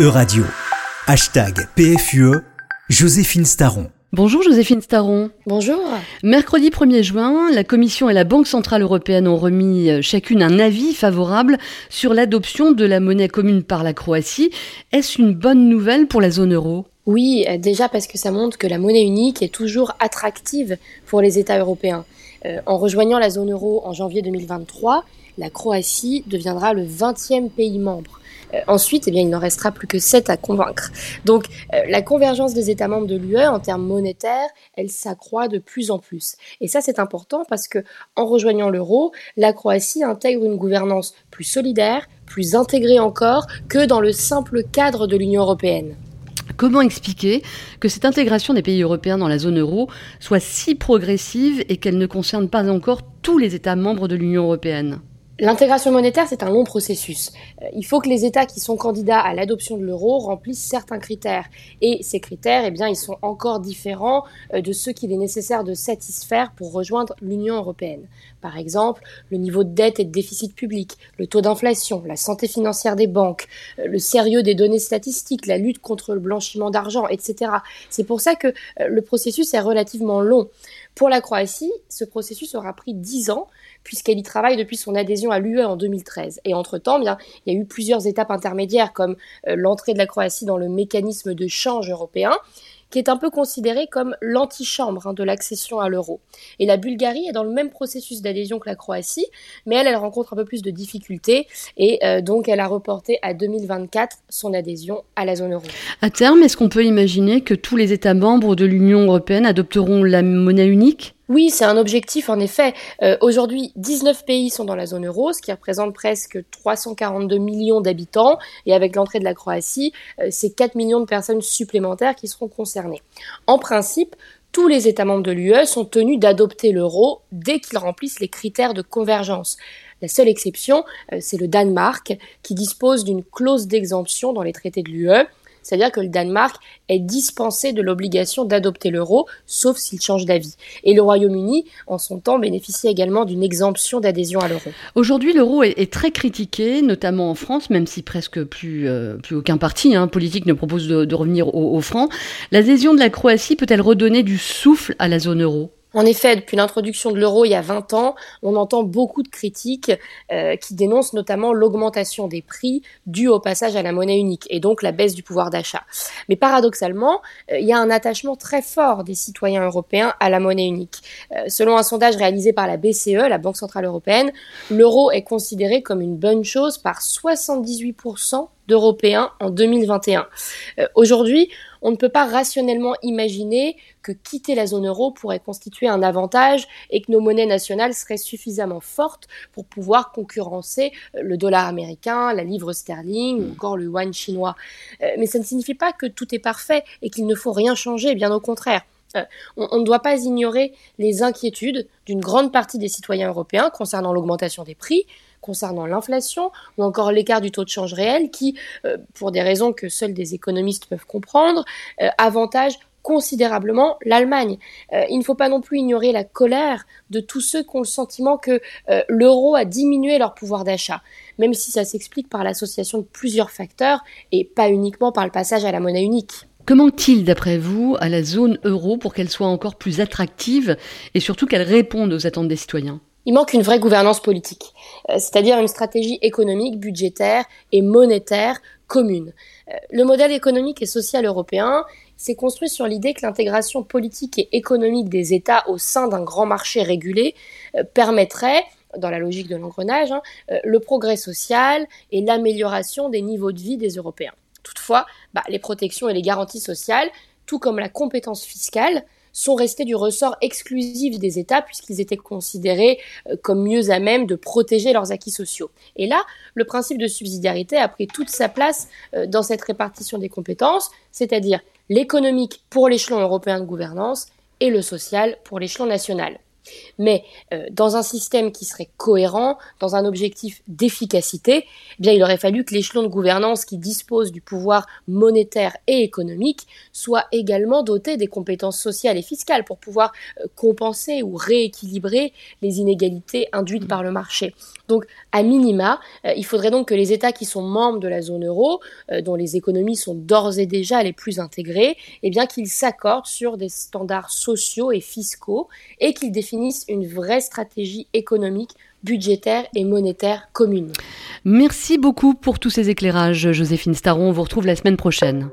E-Radio. Hashtag PFUE, Joséphine Staron. Bonjour Joséphine Staron. Bonjour. Mercredi 1er juin, la Commission et la Banque Centrale Européenne ont remis euh, chacune un avis favorable sur l'adoption de la monnaie commune par la Croatie. Est-ce une bonne nouvelle pour la zone euro? Oui, euh, déjà parce que ça montre que la monnaie unique est toujours attractive pour les États européens. Euh, en rejoignant la zone euro en janvier 2023, la Croatie deviendra le 20e pays membre. Euh, ensuite, eh bien, il n'en restera plus que 7 à convaincre. Donc, euh, la convergence des États membres de l'UE en termes monétaires, elle s'accroît de plus en plus. Et ça, c'est important parce que, en rejoignant l'euro, la Croatie intègre une gouvernance plus solidaire, plus intégrée encore que dans le simple cadre de l'Union européenne. Comment expliquer que cette intégration des pays européens dans la zone euro soit si progressive et qu'elle ne concerne pas encore tous les États membres de l'Union européenne? L'intégration monétaire, c'est un long processus. Euh, il faut que les États qui sont candidats à l'adoption de l'euro remplissent certains critères. Et ces critères, eh bien, ils sont encore différents euh, de ceux qu'il est nécessaire de satisfaire pour rejoindre l'Union européenne. Par exemple, le niveau de dette et de déficit public, le taux d'inflation, la santé financière des banques, euh, le sérieux des données statistiques, la lutte contre le blanchiment d'argent, etc. C'est pour ça que le processus est relativement long. Pour la Croatie, ce processus aura pris dix ans puisqu'elle y travaille depuis son adhésion à l'UE en 2013. Et entre-temps, bien, il y a eu plusieurs étapes intermédiaires comme euh, l'entrée de la Croatie dans le mécanisme de change européen, qui est un peu considéré comme l'antichambre hein, de l'accession à l'euro. Et la Bulgarie est dans le même processus d'adhésion que la Croatie, mais elle, elle rencontre un peu plus de difficultés et euh, donc elle a reporté à 2024 son adhésion à la zone euro. À terme, est-ce qu'on peut imaginer que tous les États membres de l'Union européenne adopteront la monnaie unique? Oui, c'est un objectif en effet. Euh, aujourd'hui, 19 pays sont dans la zone euro, ce qui représente presque 342 millions d'habitants. Et avec l'entrée de la Croatie, euh, c'est 4 millions de personnes supplémentaires qui seront concernées. En principe, tous les États membres de l'UE sont tenus d'adopter l'euro dès qu'ils remplissent les critères de convergence. La seule exception, euh, c'est le Danemark, qui dispose d'une clause d'exemption dans les traités de l'UE c'est-à-dire que le Danemark est dispensé de l'obligation d'adopter l'euro, sauf s'il change d'avis. Et le Royaume-Uni, en son temps, bénéficie également d'une exemption d'adhésion à l'euro. Aujourd'hui, l'euro est, très critiqué, notamment en France, même si presque plus, euh, aucun parti hein, politique ne propose de, revenir au franc. L'adhésion de la Croatie peut-elle redonner du souffle à la zone euro? En effet, depuis l'introduction de l'euro il y a 20 ans, on entend beaucoup de critiques euh, qui dénoncent notamment l'augmentation des prix due au passage à la monnaie unique et donc la baisse du pouvoir d'achat. Mais paradoxalement, euh, il y a un attachement très fort des citoyens européens à la monnaie unique. Euh, selon un sondage réalisé par la BCE, la Banque Centrale Européenne, l'euro est considéré comme une bonne chose par 78% d'Européens en 2021. Euh, aujourd'hui, on ne peut pas rationnellement imaginer que quitter la zone euro pourrait constituer un avantage et que nos monnaies nationales seraient suffisamment fortes pour pouvoir concurrencer euh, le dollar américain, la livre sterling ou encore le yuan chinois. Euh, mais ça ne signifie pas que tout est parfait et qu'il ne faut rien changer, bien au contraire. on, ne doit pas ignorer les inquiétudes d'une grande partie des citoyens européens concernant l'augmentation des prix, concernant l'inflation ou encore l'écart du taux de change réel qui, euh, pour des raisons que seuls des économistes peuvent comprendre, euh, avantage considérablement l'Allemagne. Euh, il ne faut pas non plus ignorer la colère de tous ceux qui ont le sentiment que l'euro a diminué leur pouvoir d'achat, même si ça s'explique par l'association de plusieurs facteurs et pas uniquement par le passage à la monnaie unique. Comment il d'après vous, à la zone euro pour qu'elle soit encore plus attractive et surtout qu'elle réponde aux attentes des citoyens? Il manque une vraie gouvernance politique, euh, c'est-à-dire une stratégie économique, budgétaire et monétaire commune. Euh, le modèle économique et social européen s'est construit sur l'idée que l'intégration politique et économique des États au sein d'un grand marché régulé euh, permettrait dans la logique de l'engrenage, hein, le progrès social et l'amélioration des niveaux de vie des Européens. Toutefois, bah, les protections et les garanties sociales, tout comme la compétence fiscale, sont restés du ressort exclusif des États puisqu'ils étaient considérés euh, comme mieux à même de protéger leurs acquis sociaux. Et là, le principe de subsidiarité a pris toute sa place euh, dans cette répartition des compétences, c'est-à-dire l'économique pour l'échelon européen de gouvernance et le social pour l'échelon national. Mais euh, dans un système qui serait cohérent, dans un objectif d'efficacité, eh bien il aurait fallu que l'échelon de gouvernance qui dispose du pouvoir monétaire et économique soit également doté des compétences sociales et fiscales pour pouvoir euh, compenser ou rééquilibrer les inégalités induites par le marché. Donc, à minima, euh, il faudrait donc que les États qui sont membres de la zone euro, dont les économies sont d'ores et déjà les plus intégrées, eh bien qu'ils s'accordent sur des standards sociaux et fiscaux et qu'ils une vraie stratégie économique, budgétaire et monétaire commune. Merci beaucoup pour tous ces éclairages, Joséphine Staron. On vous retrouve la semaine prochaine.